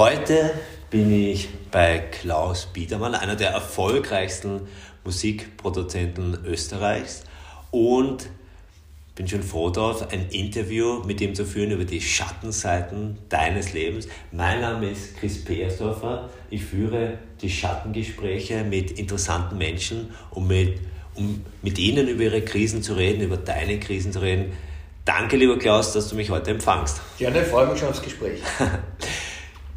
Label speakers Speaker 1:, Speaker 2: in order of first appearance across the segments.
Speaker 1: Heute bin ich bei Klaus Biedermann, einer der erfolgreichsten Musikproduzenten Österreichs und bin schon froh darauf, ein Interview mit ihm zu führen über die Schattenseiten deines Lebens. Mein Name ist Chris Peersdorfer. Ich führe die Schattengespräche mit interessanten Menschen, um mit, um mit ihnen über ihre Krisen zu reden, über deine Krisen zu reden. Danke, lieber Klaus, dass du mich heute empfangst.
Speaker 2: Gerne, freue mich schon aufs Gespräch.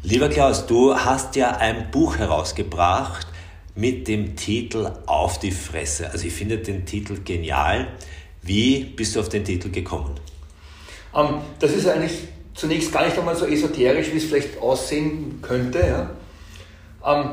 Speaker 1: lieber Klaus, du hast ja ein Buch herausgebracht mit dem Titel Auf die Fresse. Also ich finde den Titel genial. Wie bist du auf den Titel gekommen?
Speaker 2: Ähm, das ist eigentlich zunächst gar nicht einmal so esoterisch, wie es vielleicht aussehen könnte. Ja? Ähm,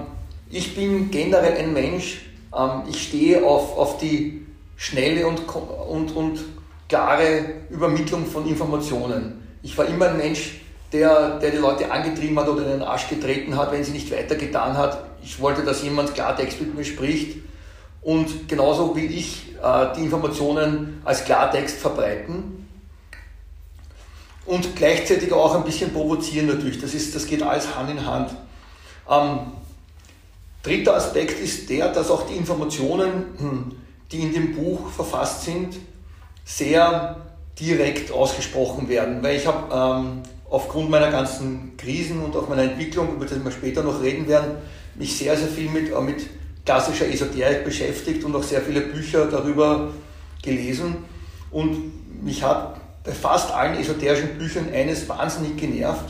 Speaker 2: ich bin generell ein Mensch, ähm, ich stehe auf, auf die schnelle und, und, und klare Übermittlung von Informationen. Ich war immer ein Mensch, der, der die Leute angetrieben hat oder in den Arsch getreten hat, wenn sie nicht weitergetan hat. Ich wollte, dass jemand Klartext mit mir spricht. Und genauso will ich äh, die Informationen als Klartext verbreiten. Und gleichzeitig auch ein bisschen provozieren natürlich. Das, ist, das geht alles Hand in Hand. Ähm, dritter Aspekt ist der, dass auch die Informationen, hm, die in dem Buch verfasst sind, sehr direkt ausgesprochen werden. Weil ich habe ähm, aufgrund meiner ganzen Krisen und auch meiner Entwicklung, über das wir später noch reden werden, mich sehr, sehr viel mit, äh, mit klassischer Esoterik beschäftigt und auch sehr viele Bücher darüber gelesen. Und mich hat bei fast allen esoterischen Büchern eines wahnsinnig genervt,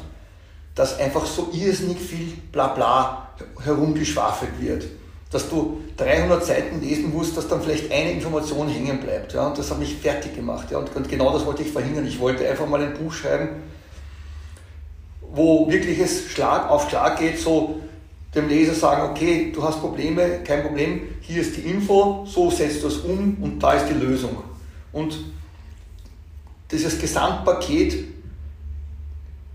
Speaker 2: dass einfach so irrsinnig viel Blabla herumgeschwafelt wird dass du 300 Seiten lesen musst, dass dann vielleicht eine Information hängen bleibt. Ja? Und das hat mich fertig gemacht. Ja? Und, und genau das wollte ich verhindern. Ich wollte einfach mal ein Buch schreiben, wo wirklich es Schlag auf Schlag geht, so dem Leser sagen, okay, du hast Probleme, kein Problem, hier ist die Info, so setzt du es um und da ist die Lösung. Und dieses Gesamtpaket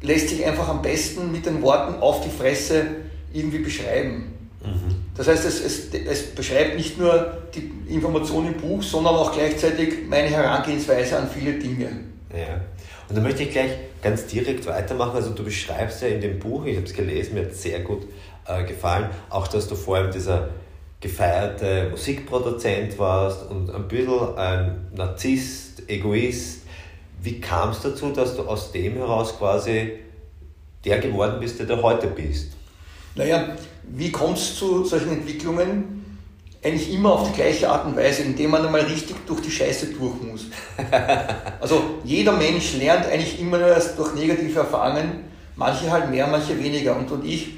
Speaker 2: lässt sich einfach am besten mit den Worten auf die Fresse irgendwie beschreiben. Mhm. Das heißt, es, es, es, beschreibt nicht nur die Information im Buch, sondern auch gleichzeitig meine Herangehensweise an viele Dinge.
Speaker 1: Ja. Und da möchte ich gleich ganz direkt weitermachen. Also du beschreibst ja in dem Buch, ich habe es gelesen, mir hat es sehr gut äh, gefallen, auch dass du vor allem dieser gefeierte Musikproduzent warst und ein bisschen ein Narzisst, Egoist. Wie kam es dazu, dass du aus dem heraus quasi der geworden bist, der du heute bist?
Speaker 2: Naja, wie kommt es zu solchen Entwicklungen? Eigentlich immer auf die gleiche Art und Weise, indem man einmal richtig durch die Scheiße durch muss. Also jeder Mensch lernt eigentlich immer erst durch negative Erfahrungen, manche halt mehr, manche weniger. Und, und ich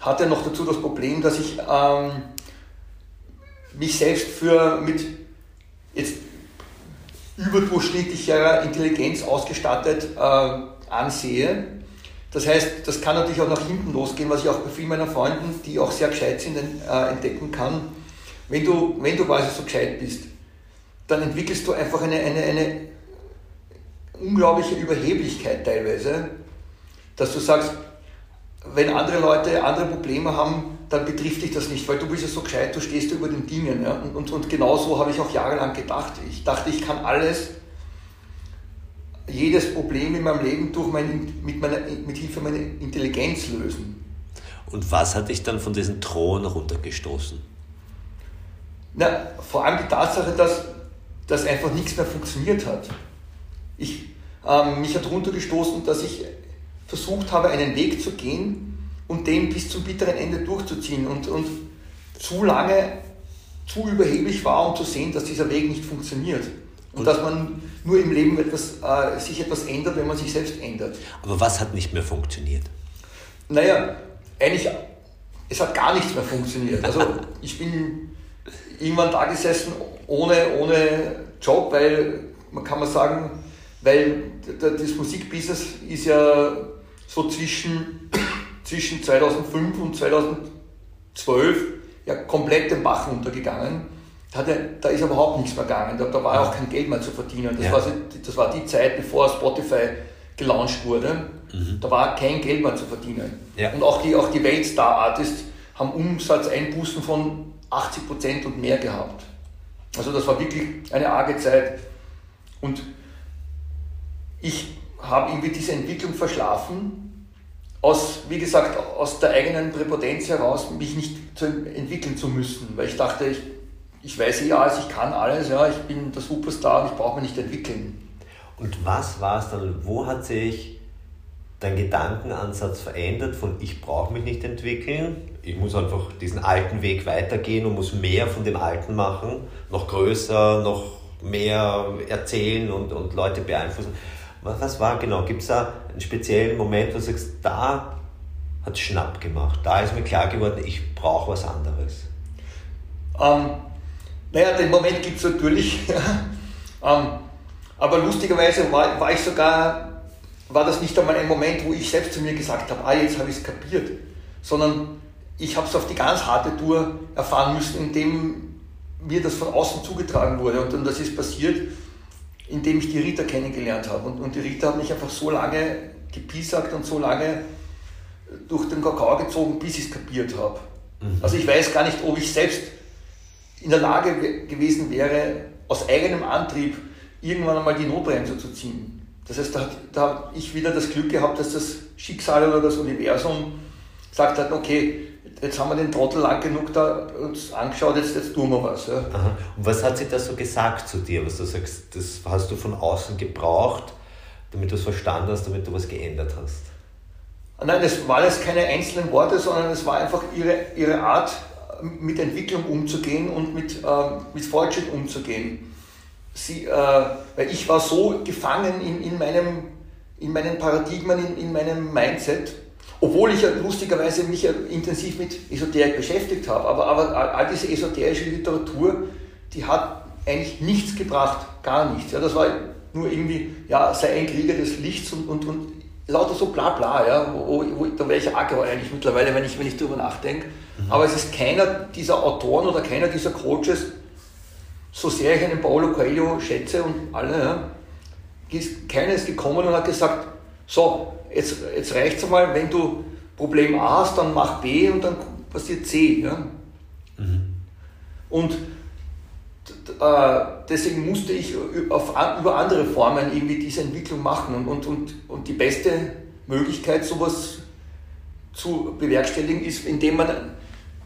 Speaker 2: hatte noch dazu das Problem, dass ich ähm, mich selbst für mit jetzt überdurchschnittlicher Intelligenz ausgestattet äh, ansehe das heißt, das kann natürlich auch nach hinten losgehen, was ich auch bei vielen meiner Freunden, die auch sehr gescheit sind, äh, entdecken kann. Wenn du, wenn du quasi so gescheit bist, dann entwickelst du einfach eine, eine, eine unglaubliche Überheblichkeit teilweise, dass du sagst, wenn andere Leute andere Probleme haben, dann betrifft dich das nicht, weil du bist ja so gescheit, du stehst über den Dingen. Ja? Und, und, und genau so habe ich auch jahrelang gedacht. Ich dachte, ich kann alles jedes Problem in meinem Leben durch mein, mit, meiner, mit Hilfe meiner Intelligenz lösen.
Speaker 1: Und was hat dich dann von diesem Thron runtergestoßen?
Speaker 2: Na, vor allem die Tatsache, dass, dass einfach nichts mehr funktioniert hat. Ich, ähm, mich hat runtergestoßen, dass ich versucht habe, einen Weg zu gehen und den bis zum bitteren Ende durchzuziehen und, und zu lange zu überheblich war, um zu sehen, dass dieser Weg nicht funktioniert. Und, dass man nur im Leben etwas, äh, sich etwas ändert, wenn man sich selbst ändert.
Speaker 1: Aber was hat nicht mehr funktioniert?
Speaker 2: Naja, eigentlich, es hat gar nichts mehr funktioniert. Also ich bin irgendwann da gesessen ohne, ohne Job, weil man kann man sagen, weil das Musikbusiness ist ja so zwischen, zwischen 2005 und 2012 ja komplett den Bach runtergegangen. Da, da ist überhaupt nichts mehr gegangen. Da, da war auch kein Geld mehr zu verdienen. Das, ja. war, das war die Zeit, bevor Spotify gelauncht wurde. Mhm. Da war kein Geld mehr zu verdienen. Ja. Und auch die, auch die Weltstar-Artists haben Umsatzeinbußen von 80% und mehr gehabt. Also das war wirklich eine arge Zeit. Und ich habe irgendwie diese Entwicklung verschlafen, aus, wie gesagt, aus der eigenen Präpotenz heraus, mich nicht zu entwickeln zu müssen, weil ich dachte, ich, ich weiß eh alles, ich kann alles, ja, ich bin der Superstar und ich brauche mich nicht entwickeln.
Speaker 1: Und was war es dann, wo hat sich dein Gedankenansatz verändert von ich brauche mich nicht entwickeln, ich muss einfach diesen alten Weg weitergehen und muss mehr von dem Alten machen, noch größer, noch mehr erzählen und, und Leute beeinflussen. Was, was war genau? Gibt es da einen speziellen Moment, wo du sagst, da hat es Schnapp gemacht, da ist mir klar geworden, ich brauche was anderes?
Speaker 2: Ähm, naja, den Moment gibt es natürlich. ähm, aber lustigerweise war, war ich sogar, war das nicht einmal ein Moment, wo ich selbst zu mir gesagt habe, ah, jetzt habe ich es kapiert, sondern ich habe es auf die ganz harte Tour erfahren müssen, indem mir das von außen zugetragen wurde. Und, und das ist passiert, indem ich die Rita kennengelernt habe. Und, und die Rita hat mich einfach so lange gepiesackt und so lange durch den Kakao gezogen, bis ich es kapiert habe. Mhm. Also ich weiß gar nicht, ob ich selbst in der Lage gewesen wäre, aus eigenem Antrieb irgendwann einmal die Notbremse zu ziehen. Das heißt, da, da habe ich wieder das Glück gehabt, dass das Schicksal oder das Universum gesagt hat, okay, jetzt haben wir den Trottel lang genug da uns angeschaut, jetzt, jetzt tun wir was. Ja.
Speaker 1: Und was hat sie da so gesagt zu dir, was du sagst, das hast du von außen gebraucht, damit du es verstanden hast, damit du was geändert hast?
Speaker 2: Nein, das waren jetzt keine einzelnen Worte, sondern es war einfach ihre, ihre Art, mit Entwicklung umzugehen und mit, äh, mit Fortschritt umzugehen. Sie, äh, weil ich war so gefangen in, in, meinem, in meinen Paradigmen, in, in meinem Mindset, obwohl ich ja lustigerweise mich ja intensiv mit Esoterik beschäftigt habe, aber, aber all diese esoterische Literatur, die hat eigentlich nichts gebracht, gar nichts. Ja, das war nur irgendwie, ja, sei ein Krieger des Lichts und, und, und lauter so bla bla, ja, wo, wo, da wäre ich Acker eigentlich mittlerweile, wenn ich, wenn ich darüber nachdenke. Mhm. Aber es ist keiner dieser Autoren oder keiner dieser Coaches, so sehr ich einen Paulo Coelho schätze und alle, ja, ist, keiner ist gekommen und hat gesagt, so, jetzt, jetzt reicht es einmal, wenn du Problem A hast, dann mach B und dann passiert C. Ja? Mhm. Und äh, deswegen musste ich auf, über andere Formen irgendwie diese Entwicklung machen. Und, und, und, und die beste Möglichkeit, sowas zu bewerkstelligen, ist, indem man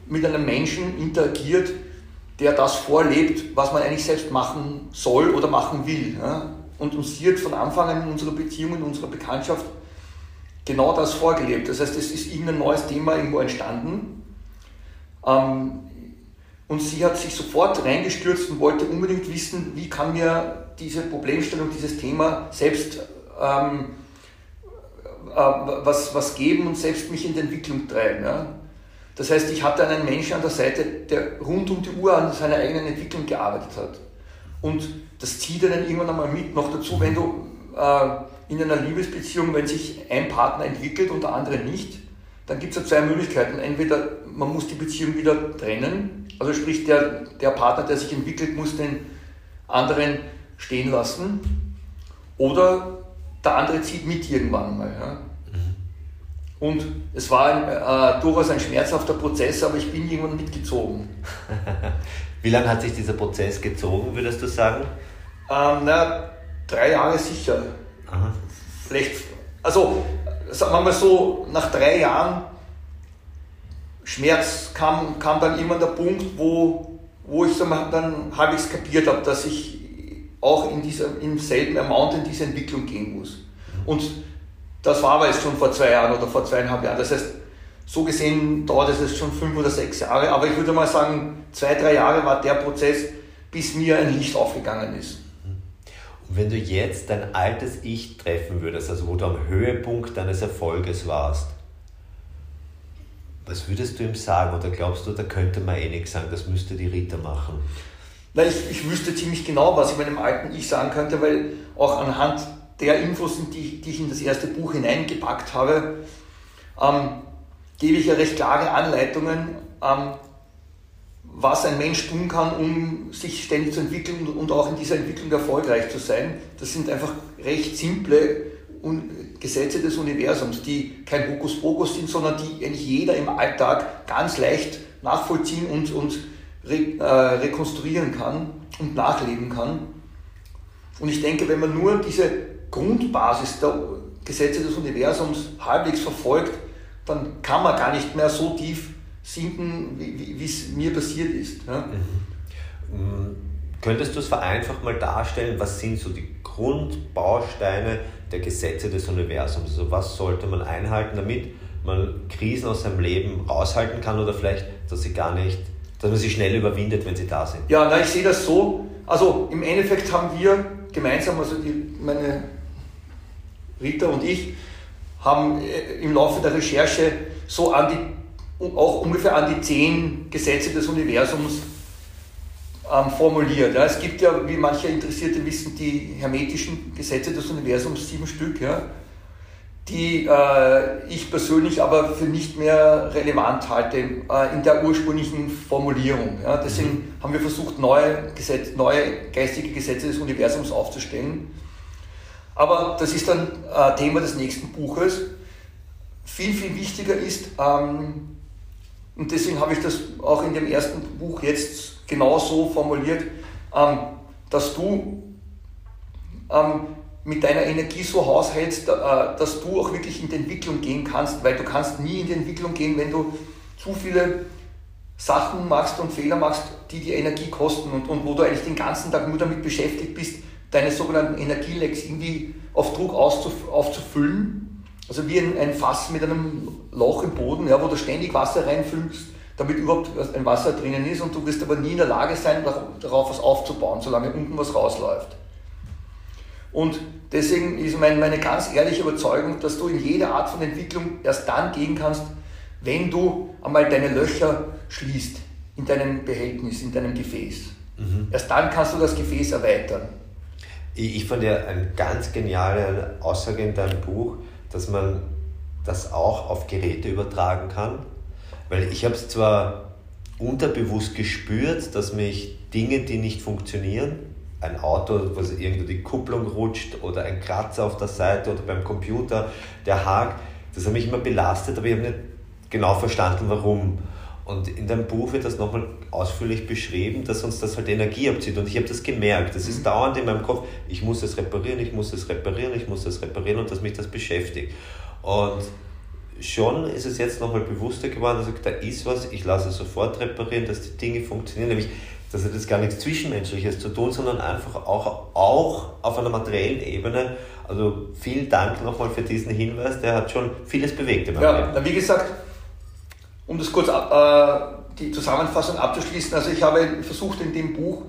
Speaker 2: mit einem Menschen interagiert, der das vorlebt, was man eigentlich selbst machen soll oder machen will. Ja? Und uns hier von Anfang an in unserer Beziehung, in unserer Bekanntschaft genau das vorgelebt. Das heißt, es ist irgendein neues Thema irgendwo entstanden. Ähm, und sie hat sich sofort reingestürzt und wollte unbedingt wissen, wie kann mir diese Problemstellung, dieses Thema selbst ähm, äh, was, was geben und selbst mich in die Entwicklung treiben. Ja? Das heißt, ich hatte einen Menschen an der Seite, der rund um die Uhr an seiner eigenen Entwicklung gearbeitet hat. Und das zieht einen irgendwann einmal mit. Noch dazu, wenn du äh, in einer Liebesbeziehung, wenn sich ein Partner entwickelt und der andere nicht, dann gibt es ja zwei Möglichkeiten. Entweder man muss die Beziehung wieder trennen, also sprich der, der Partner, der sich entwickelt, muss den anderen stehen lassen, oder der andere zieht mit irgendwann mal. Ja. Und es war ein, äh, durchaus ein schmerzhafter Prozess, aber ich bin irgendwann mitgezogen.
Speaker 1: Wie lange hat sich dieser Prozess gezogen, würdest du sagen?
Speaker 2: Ähm, na, drei Jahre sicher. Aha. Vielleicht, also sagen wir mal so, nach drei Jahren Schmerz kam, kam dann immer der Punkt, wo, wo ich dann halbwegs kapiert habe, dass ich auch in dieser, im selben Amount in diese Entwicklung gehen muss. Und das war aber jetzt schon vor zwei Jahren oder vor zweieinhalb Jahren. Das heißt, so gesehen dauert es jetzt schon fünf oder sechs Jahre, aber ich würde mal sagen, zwei, drei Jahre war der Prozess, bis mir ein Licht aufgegangen ist.
Speaker 1: Wenn du jetzt dein altes Ich treffen würdest, also wo du am Höhepunkt deines Erfolges warst, was würdest du ihm sagen? Oder glaubst du, da könnte man eh nichts sagen, das müsste die Rita machen?
Speaker 2: Na, ich, ich wüsste ziemlich genau, was ich meinem alten Ich sagen könnte, weil auch anhand der Infos, die, die ich in das erste Buch hineingepackt habe, ähm, gebe ich ja recht klare Anleitungen, ähm, was ein Mensch tun kann, um sich ständig zu entwickeln und auch in dieser Entwicklung erfolgreich zu sein. Das sind einfach recht simple Gesetze des Universums, die kein Hokuspokus sind, sondern die eigentlich jeder im Alltag ganz leicht nachvollziehen und, und re, äh, rekonstruieren kann und nachleben kann. Und ich denke, wenn man nur diese Grundbasis der, Gesetze des Universums halbwegs verfolgt, dann kann man gar nicht mehr so tief sinken, wie es mir passiert ist. Ja?
Speaker 1: Mhm. Mm, könntest du es vereinfacht mal darstellen, was sind so die Grundbausteine der Gesetze des Universums? Also was sollte man einhalten, damit man Krisen aus seinem Leben raushalten kann oder vielleicht, dass sie gar nicht, dass man sie schnell überwindet, wenn sie da sind?
Speaker 2: Ja, na, ich sehe das so. Also im Endeffekt haben wir gemeinsam, also die, meine Rita und ich, haben äh, im Laufe der Recherche so an die, auch ungefähr an die zehn Gesetze des Universums ähm, formuliert. Ja. Es gibt ja, wie manche Interessierte wissen, die hermetischen Gesetze des Universums, sieben Stück, ja, die äh, ich persönlich aber für nicht mehr relevant halte äh, in der ursprünglichen Formulierung. Ja. Deswegen mhm. haben wir versucht, neue, Gesetz, neue geistige Gesetze des Universums aufzustellen. Aber das ist dann äh, Thema des nächsten Buches. Viel, viel wichtiger ist, ähm, und deswegen habe ich das auch in dem ersten Buch jetzt genauso formuliert, ähm, dass du ähm, mit deiner Energie so haushältst, äh, dass du auch wirklich in die Entwicklung gehen kannst, weil du kannst nie in die Entwicklung gehen, wenn du zu viele Sachen machst und Fehler machst, die dir Energie kosten und, und wo du eigentlich den ganzen Tag nur damit beschäftigt bist, deine sogenannten Energielecks irgendwie auf Druck aufzufüllen. Also wie ein, ein, Fass mit einem Loch im Boden, ja, wo du ständig Wasser reinfüllst, damit überhaupt ein Wasser drinnen ist und du wirst aber nie in der Lage sein, darauf was aufzubauen, solange unten was rausläuft. Und deswegen ist mein, meine ganz ehrliche Überzeugung, dass du in jeder Art von Entwicklung erst dann gehen kannst, wenn du einmal deine Löcher schließt in deinem Behältnis, in deinem Gefäß. Mhm. Erst dann kannst du das Gefäß erweitern.
Speaker 1: Ich, ich fand ja eine ganz geniale Aussage in deinem Buch, dass man das auch auf Geräte übertragen kann. Weil ich habe es zwar unterbewusst gespürt, dass mich Dinge, die nicht funktionieren, ein Auto, wo irgendwo die Kupplung rutscht oder ein Kratzer auf der Seite oder beim Computer, der Haken, das hat mich immer belastet, aber ich habe nicht genau verstanden, warum. Und in deinem Buch wird das nochmal ausführlich beschrieben, dass uns das halt Energie abzieht. Und ich habe das gemerkt. Das ist mhm. dauernd in meinem Kopf, ich muss es reparieren, ich muss es reparieren, ich muss es reparieren und dass mich das beschäftigt. Und schon ist es jetzt nochmal bewusster geworden, dass ich, da ist was, ich lasse es sofort reparieren, dass die Dinge funktionieren. Nämlich, das hat jetzt gar nichts Zwischenmenschliches zu tun, sondern einfach auch, auch auf einer materiellen Ebene. Also vielen Dank nochmal für diesen Hinweis, der hat schon vieles bewegt
Speaker 2: in meinem ja, Leben. Wie gesagt, um das kurz äh, die Zusammenfassung abzuschließen, also ich habe versucht in dem Buch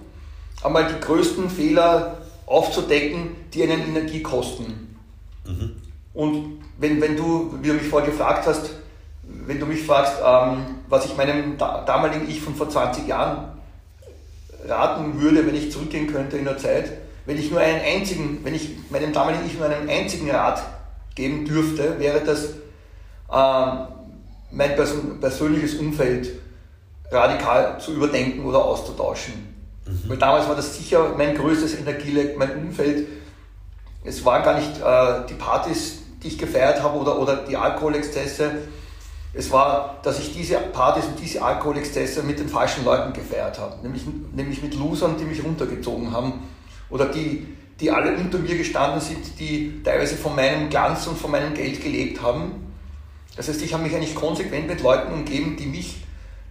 Speaker 2: einmal die größten Fehler aufzudecken, die einen Energie kosten. Mhm. Und wenn, wenn du, wie du mich vorher gefragt hast, wenn du mich fragst, ähm, was ich meinem damaligen Ich von vor 20 Jahren raten würde, wenn ich zurückgehen könnte in der Zeit, wenn ich nur einen einzigen, wenn ich meinem damaligen Ich nur einen einzigen Rat geben dürfte, wäre das, ähm, mein persönliches Umfeld radikal zu überdenken oder auszutauschen. Mhm. Weil damals war das sicher mein größtes Energieleck, mein Umfeld. Es waren gar nicht äh, die Partys, die ich gefeiert habe oder, oder die Alkoholexzesse. Es war, dass ich diese Partys und diese Alkoholexzesse mit den falschen Leuten gefeiert habe. Nämlich, nämlich mit Losern, die mich runtergezogen haben. Oder die, die alle unter mir gestanden sind, die teilweise von meinem Glanz und von meinem Geld gelebt haben das heißt, ich habe mich eigentlich konsequent mit Leuten umgeben, die mich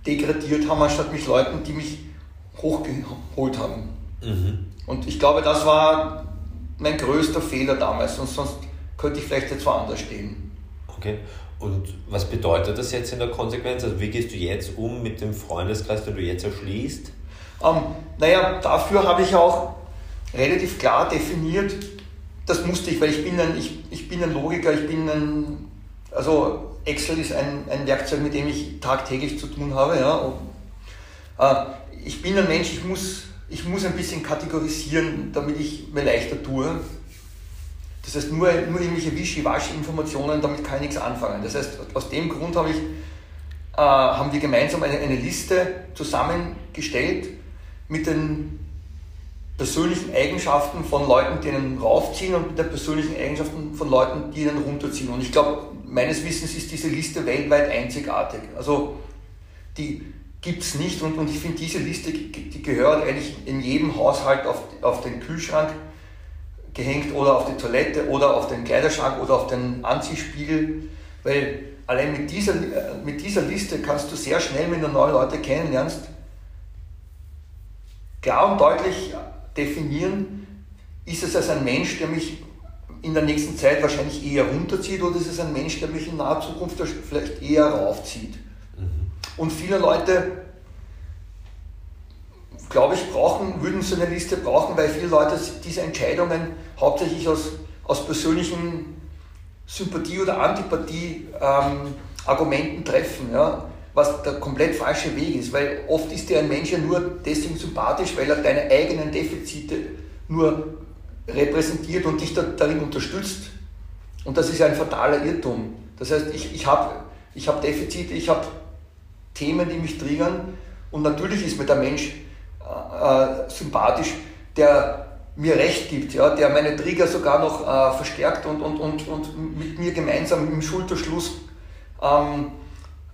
Speaker 2: degradiert haben, anstatt mich Leuten, die mich hochgeholt haben. Mhm. Und ich glaube, das war mein größter Fehler damals, sonst, sonst könnte ich vielleicht jetzt woanders stehen.
Speaker 1: Okay. Und was bedeutet das jetzt in der Konsequenz? Also wie gehst du jetzt um mit dem Freundeskreis, den du jetzt erschließt?
Speaker 2: Ähm, naja, dafür habe ich auch relativ klar definiert, das musste ich, weil ich bin ein, ich, ich bin ein Logiker, ich bin ein, also Excel ist ein, ein Werkzeug, mit dem ich tagtäglich zu tun habe. Ja. Äh, ich bin ein Mensch, ich muss, ich muss ein bisschen kategorisieren, damit ich mir leichter tue. Das heißt, nur, nur irgendwelche Wischiwaschi-Informationen, damit kann ich nichts anfangen. Das heißt, aus dem Grund habe ich, äh, haben wir gemeinsam eine, eine Liste zusammengestellt mit den persönlichen Eigenschaften von Leuten, die einen raufziehen und mit den persönlichen Eigenschaften von Leuten, die einen runterziehen. Und ich glaube, meines Wissens ist diese Liste weltweit einzigartig. Also die gibt es nicht und, und ich finde, diese Liste, die gehört eigentlich in jedem Haushalt auf, auf den Kühlschrank, gehängt oder auf die Toilette oder auf den Kleiderschrank oder auf den Anziehspiegel, weil allein mit dieser, mit dieser Liste kannst du sehr schnell, wenn du neue Leute kennenlernst, klar und deutlich definieren, ist es als ein Mensch, der mich in der nächsten Zeit wahrscheinlich eher runterzieht oder ist es ein Mensch, der mich in naher Zukunft vielleicht eher raufzieht. Mhm. Und viele Leute, glaube ich, brauchen, würden so eine Liste brauchen, weil viele Leute diese Entscheidungen hauptsächlich aus, aus persönlichen Sympathie- oder Antipathie-Argumenten ähm, treffen. Ja? was der komplett falsche Weg ist, weil oft ist dir ein Mensch ja nur deswegen sympathisch, weil er deine eigenen Defizite nur repräsentiert und dich da, darin unterstützt. Und das ist ein fataler Irrtum. Das heißt, ich, ich habe ich hab Defizite, ich habe Themen, die mich triggern und natürlich ist mir der Mensch äh, äh, sympathisch, der mir Recht gibt, ja, der meine Trigger sogar noch äh, verstärkt und, und, und, und mit mir gemeinsam im Schulterschluss ähm,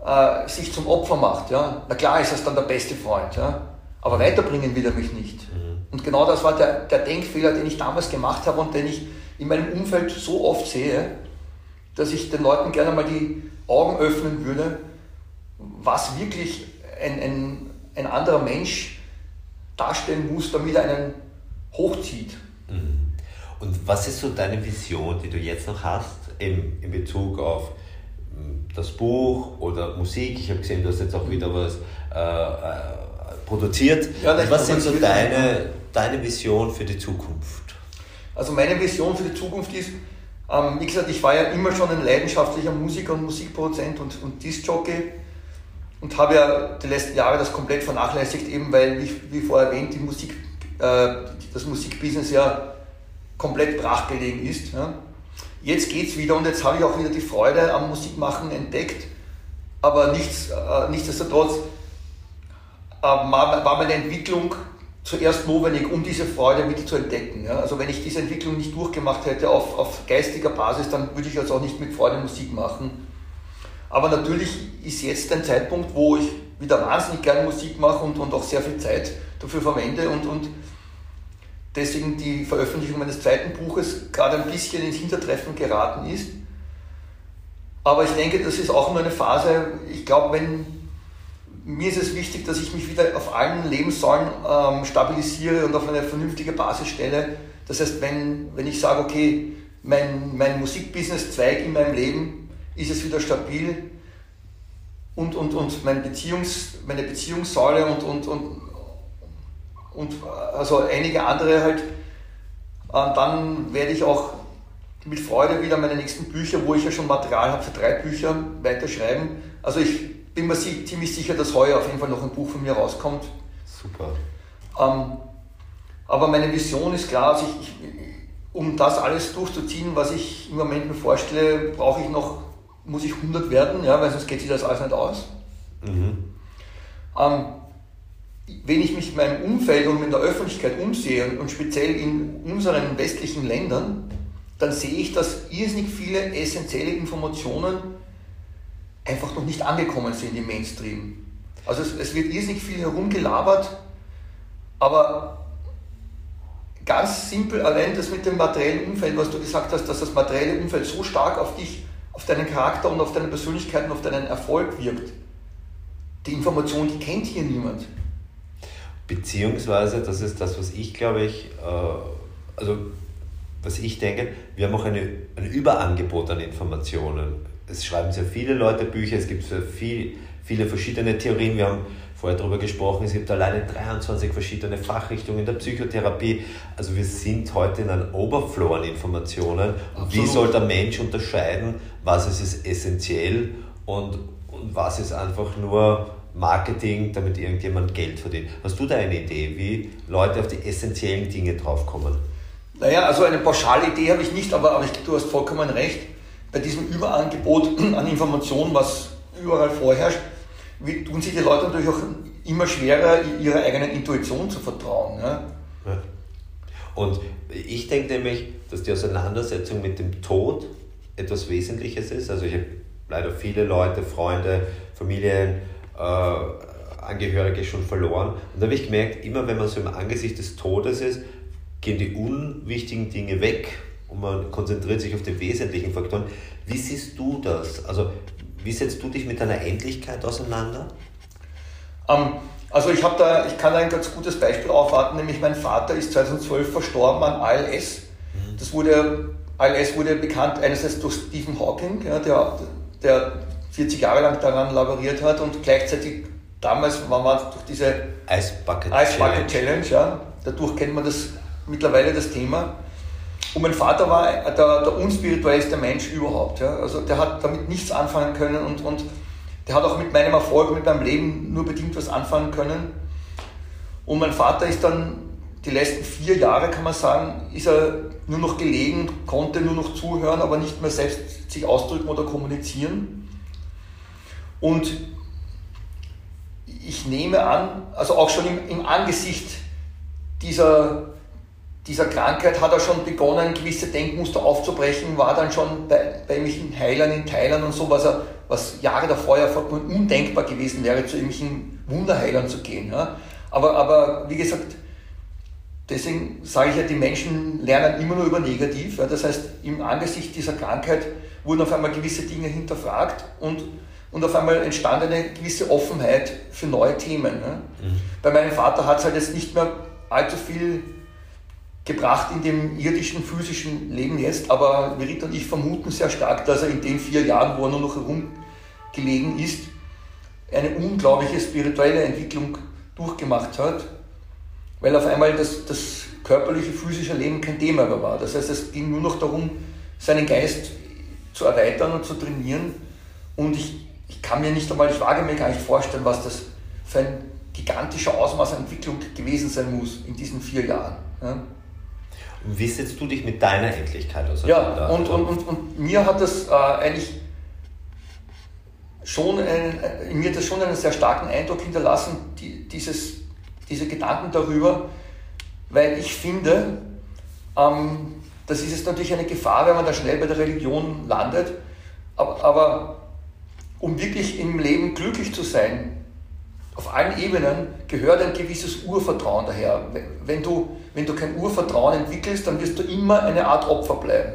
Speaker 2: äh, sich zum Opfer macht. Ja? Na klar ist das dann der beste Freund, ja? aber weiterbringen will er mich nicht. Und genau das war der, der Denkfehler, den ich damals gemacht habe und den ich in meinem Umfeld so oft sehe, dass ich den Leuten gerne mal die Augen öffnen würde, was wirklich ein, ein, ein anderer Mensch darstellen muss, damit er einen hochzieht.
Speaker 1: Mhm. Und was ist so deine Vision, die du jetzt noch hast, in, in Bezug auf das Buch oder Musik. Ich habe gesehen, du hast jetzt auch wieder was äh, äh, produziert. Ja, was sind so deine, deine Vision für die Zukunft?
Speaker 2: Also meine Vision für die Zukunft ist, ähm, wie gesagt, ich war ja immer schon ein leidenschaftlicher Musiker und Musikproduzent und, und Disc-Jockey und habe ja die letzten Jahre das komplett vernachlässigt, eben weil, wie, wie vorher erwähnt, die Musik, äh, das Musikbusiness ja komplett brachgelegen ist. Ja jetzt geht es wieder und jetzt habe ich auch wieder die Freude am Musikmachen entdeckt. Aber nichts, äh, nichtsdestotrotz äh, war meine Entwicklung zuerst notwendig, um diese Freude wieder zu entdecken. Ja? Also wenn ich diese Entwicklung nicht durchgemacht hätte auf, auf geistiger Basis, dann würde ich also auch nicht mit Freude Musik machen. Aber natürlich ist jetzt ein Zeitpunkt, wo ich wieder wahnsinnig gerne Musik mache und, und auch sehr viel Zeit dafür verwende und, und deswegen die Veröffentlichung meines zweiten Buches gerade ein bisschen ins Hintertreffen geraten ist. Aber ich denke, das ist auch nur eine Phase. Ich glaube, wenn mir ist es wichtig, dass ich mich wieder auf allen Lebenssäulen ähm, stabilisiere und auf eine vernünftige Basis stelle. Das heißt, wenn, wenn ich sage, okay, mein, mein Musikbusiness-Zweig in meinem Leben ist es wieder stabil und, und, und mein Beziehungs, meine Beziehungssäule und, und, und und also einige andere halt. Und dann werde ich auch mit Freude wieder meine nächsten Bücher, wo ich ja schon Material habe für drei Bücher, weiterschreiben. Also ich bin mir ziemlich sicher, dass heuer auf jeden Fall noch ein Buch von mir rauskommt.
Speaker 1: Super.
Speaker 2: Ähm, aber meine Vision ist klar, also ich, ich, um das alles durchzuziehen, was ich im Moment mir vorstelle, brauche ich noch, muss ich 100 werden, ja, weil sonst geht sich das alles nicht aus. Mhm. Ähm, wenn ich mich in meinem Umfeld und in der Öffentlichkeit umsehe und speziell in unseren westlichen Ländern, dann sehe ich, dass irrsinnig viele essentielle Informationen einfach noch nicht angekommen sind im Mainstream. Also es, es wird irrsinnig viel herumgelabert, aber ganz simpel allein das mit dem materiellen Umfeld, was du gesagt hast, dass das materielle Umfeld so stark auf dich, auf deinen Charakter und auf deine Persönlichkeit und auf deinen Erfolg wirkt. Die Information, die kennt hier niemand.
Speaker 1: Beziehungsweise, das ist das, was ich glaube ich, äh, also was ich denke, wir haben auch eine, ein Überangebot an Informationen. Es schreiben sehr viele Leute Bücher, es gibt sehr viel, viele verschiedene Theorien. Wir haben vorher darüber gesprochen, es gibt alleine 23 verschiedene Fachrichtungen in der Psychotherapie. Also wir sind heute in einem Overflow an Informationen. Und wie soll der Mensch unterscheiden, was ist essentiell und, und was ist einfach nur Marketing, damit irgendjemand Geld verdient. Hast du da eine Idee, wie Leute auf die essentiellen Dinge draufkommen?
Speaker 2: Naja, also eine pauschale Idee habe ich nicht, aber, aber ich, du hast vollkommen recht. Bei diesem Überangebot an Informationen, was überall vorherrscht, tun sich die Leute natürlich auch immer schwerer, ihrer eigenen Intuition zu vertrauen. Ja?
Speaker 1: Und ich denke nämlich, dass die Auseinandersetzung mit dem Tod etwas Wesentliches ist. Also ich habe leider viele Leute, Freunde, Familien, äh, Angehörige schon verloren. Und da habe ich gemerkt, immer wenn man so im Angesicht des Todes ist, gehen die unwichtigen Dinge weg und man konzentriert sich auf die wesentlichen Faktoren. Wie siehst du das? Also wie setzt du dich mit deiner Endlichkeit auseinander?
Speaker 2: Ähm, also ich, da, ich kann ein ganz gutes Beispiel aufwarten, nämlich mein Vater ist 2012 verstorben an ALS. Mhm. Das wurde, ALS wurde bekannt einerseits durch Stephen Hawking, ja, der, der 40 Jahre lang daran laboriert hat und gleichzeitig damals war man durch diese
Speaker 1: Ice Bucket,
Speaker 2: Ice Bucket Challenge, Challenge ja, dadurch kennt man das mittlerweile das Thema. Und mein Vater war der, der unspirituellste Mensch überhaupt. Ja. Also der hat damit nichts anfangen können und, und der hat auch mit meinem Erfolg, mit meinem Leben nur bedingt was anfangen können. Und mein Vater ist dann die letzten vier Jahre, kann man sagen, ist er nur noch gelegen, konnte nur noch zuhören, aber nicht mehr selbst sich ausdrücken oder kommunizieren. Und ich nehme an, also auch schon im, im Angesicht dieser dieser Krankheit hat er schon begonnen, gewisse Denkmuster aufzubrechen, war dann schon bei, bei irgendwelchen Heilern in Thailand und so, was, er, was Jahre davor ja undenkbar gewesen wäre, zu irgendwelchen Wunderheilern zu gehen. Ja. Aber, aber wie gesagt, deswegen sage ich ja, die Menschen lernen immer nur über negativ. Ja. Das heißt, im Angesicht dieser Krankheit wurden auf einmal gewisse Dinge hinterfragt und, und auf einmal entstand eine gewisse Offenheit für neue Themen. Ja. Mhm. Bei meinem Vater hat es halt jetzt nicht mehr allzu viel gebracht in dem irdischen, physischen Leben jetzt, aber Merit und ich vermuten sehr stark, dass er in den vier Jahren, wo er nur noch herumgelegen ist, eine unglaubliche spirituelle Entwicklung durchgemacht hat, weil auf einmal das, das körperliche, physische Leben kein Thema mehr war. Das heißt, es ging nur noch darum, seinen Geist zu erweitern und zu trainieren. Und ich, ich kann mir nicht einmal, ich wage mir gar nicht vorstellen, was das für ein gigantischer Ausmaß an Entwicklung gewesen sein muss in diesen vier Jahren. Ja.
Speaker 1: Wie setzt du dich mit deiner Endlichkeit
Speaker 2: auseinander? Ja, und, und, und, und mir hat das äh, eigentlich schon einen, äh, mir das schon einen sehr starken Eindruck hinterlassen, die, dieses, diese Gedanken darüber, weil ich finde, ähm, das ist jetzt natürlich eine Gefahr, wenn man da schnell bei der Religion landet, aber, aber um wirklich im Leben glücklich zu sein, auf allen Ebenen gehört ein gewisses Urvertrauen daher. Wenn du, wenn du kein Urvertrauen entwickelst, dann wirst du immer eine Art Opfer bleiben.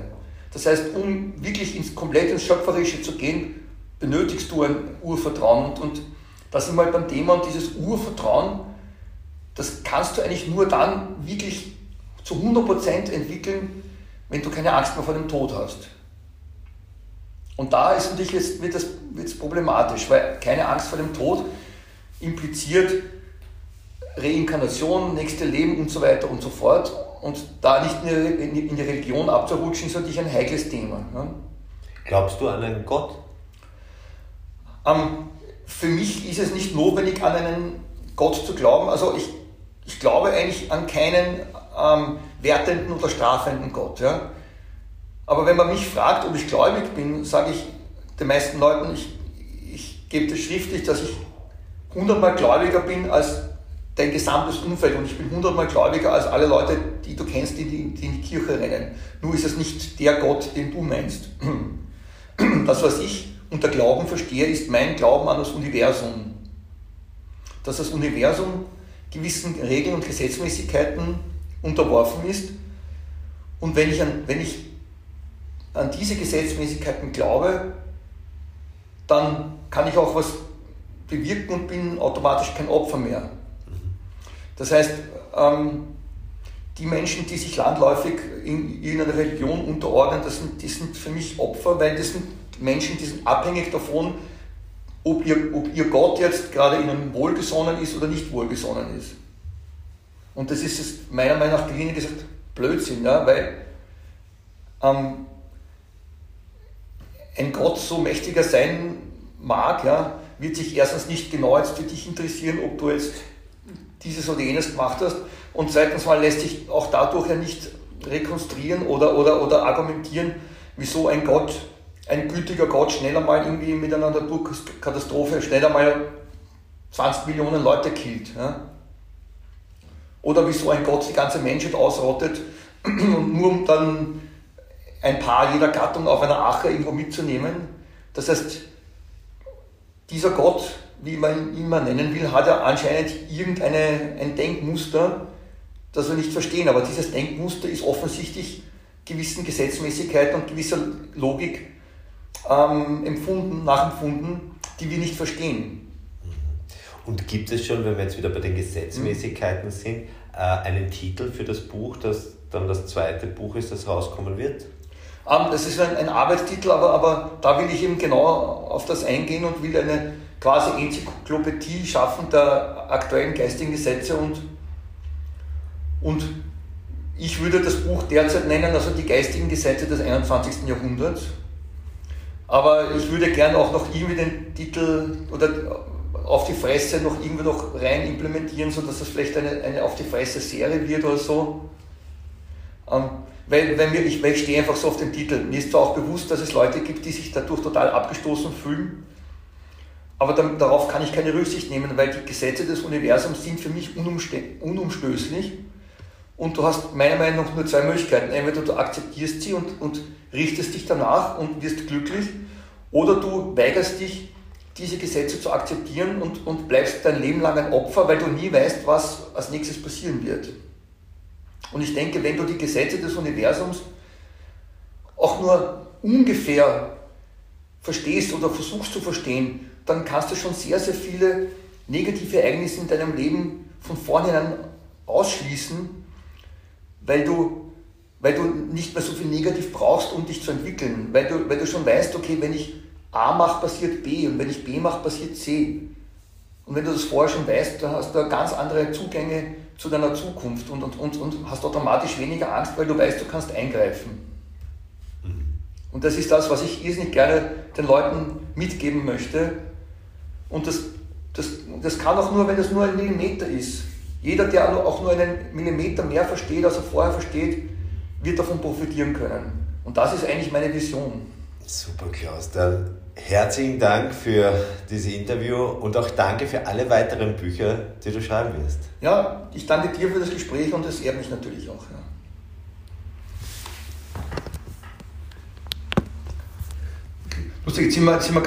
Speaker 2: Das heißt, um wirklich ins komplett ins Schöpferische zu gehen, benötigst du ein Urvertrauen. Und, und da sind wir halt beim Thema und dieses Urvertrauen, das kannst du eigentlich nur dann wirklich zu 100% entwickeln, wenn du keine Angst mehr vor dem Tod hast. Und da ist natürlich jetzt, wird wird's problematisch, weil keine Angst vor dem Tod impliziert Reinkarnation, nächste Leben und so weiter und so fort. Und da nicht in die Religion abzurutschen, ist natürlich ein heikles Thema. Ne?
Speaker 1: Glaubst du an einen Gott?
Speaker 2: Ähm, für mich ist es nicht notwendig, an einen Gott zu glauben. Also ich, ich glaube eigentlich an keinen ähm, wertenden oder strafenden Gott. Ja? Aber wenn man mich fragt, ob ich gläubig bin, sage ich den meisten Leuten, ich, ich gebe das schriftlich, dass ich hundertmal gläubiger bin als dein gesamtes Umfeld und ich bin hundertmal gläubiger als alle Leute, die du kennst, die, die, in die Kirche rennen. Nur ist es nicht der Gott, den du meinst. Das, was ich unter Glauben verstehe, ist mein Glauben an das Universum. Dass das Universum gewissen Regeln und Gesetzmäßigkeiten unterworfen ist. Und wenn ich an, wenn ich an diese Gesetzmäßigkeiten glaube, dann kann ich auch was bewirken und bin automatisch kein Opfer mehr. Das heißt, ähm, die Menschen, die sich landläufig in irgendeiner Religion unterordnen, das sind, die sind für mich Opfer, weil das sind Menschen, die sind abhängig davon, ob ihr, ob ihr Gott jetzt gerade ihnen wohlgesonnen ist oder nicht wohlgesonnen ist. Und das ist es meiner Meinung nach gelinde gesagt Blödsinn, ja, weil ähm, ein Gott so mächtiger sein mag, ja, wird sich erstens nicht genau jetzt für dich interessieren, ob du jetzt dieses oder jenes gemacht hast. Und zweitens mal lässt sich auch dadurch ja nicht rekonstruieren oder, oder, oder argumentieren, wieso ein Gott, ein gütiger Gott schneller mal irgendwie mit einer Naturkatastrophe schneller mal 20 Millionen Leute killt. Ja? Oder wieso ein Gott die ganze Menschheit ausrottet und nur um dann ein paar jeder Gattung auf einer Ache irgendwo mitzunehmen. Das heißt, dieser Gott, wie man ihn immer nennen will, hat ja anscheinend irgendein Denkmuster, das wir nicht verstehen. Aber dieses Denkmuster ist offensichtlich gewissen Gesetzmäßigkeiten und gewisser Logik ähm, empfunden, nachempfunden, die wir nicht verstehen.
Speaker 1: Und gibt es schon, wenn wir jetzt wieder bei den Gesetzmäßigkeiten sind, äh, einen Titel für das Buch, das dann das zweite Buch ist, das rauskommen wird?
Speaker 2: Ähm, das ist ein, ein Arbeitstitel, aber, aber da will ich eben genau auf das eingehen und will eine quasi Enzyklopädie schaffen der aktuellen geistigen Gesetze und, und ich würde das Buch derzeit nennen, also die geistigen Gesetze des 21. Jahrhunderts. Aber ich würde gerne auch noch irgendwie den Titel oder auf die Fresse noch irgendwie noch rein implementieren, sodass das vielleicht eine, eine auf die Fresse Serie wird oder so. Ähm, weil, weil, mir, ich, weil ich stehe einfach so auf den Titel. Mir ist zwar auch bewusst, dass es Leute gibt, die sich dadurch total abgestoßen fühlen, aber dann, darauf kann ich keine Rücksicht nehmen, weil die Gesetze des Universums sind für mich unumstößlich und du hast meiner Meinung nach nur zwei Möglichkeiten. Entweder du akzeptierst sie und, und richtest dich danach und wirst glücklich, oder du weigerst dich, diese Gesetze zu akzeptieren und, und bleibst dein Leben lang ein Opfer, weil du nie weißt, was als nächstes passieren wird. Und ich denke, wenn du die Gesetze des Universums auch nur ungefähr verstehst oder versuchst zu verstehen, dann kannst du schon sehr, sehr viele negative Ereignisse in deinem Leben von vornherein ausschließen, weil du, weil du nicht mehr so viel negativ brauchst, um dich zu entwickeln. Weil du, weil du schon weißt, okay, wenn ich A mache, passiert B und wenn ich B mache, passiert C. Und wenn du das vorher schon weißt, dann hast du ganz andere Zugänge zu deiner Zukunft und, und, und, und hast automatisch weniger Angst, weil du weißt, du kannst eingreifen. Mhm. Und das ist das, was ich irrsinnig gerne den Leuten mitgeben möchte. Und das, das, das kann auch nur, wenn es nur ein Millimeter ist. Jeder, der auch nur einen Millimeter mehr versteht, als er vorher versteht, wird davon profitieren können. Und das ist eigentlich meine Vision.
Speaker 1: Super, Klaus. Dann herzlichen Dank für dieses Interview und auch danke für alle weiteren Bücher, die du schreiben wirst.
Speaker 2: Ja, ich danke dir für das Gespräch und es ehrt mich natürlich auch. Ja. Lustig, jetzt sind wir, jetzt sind wir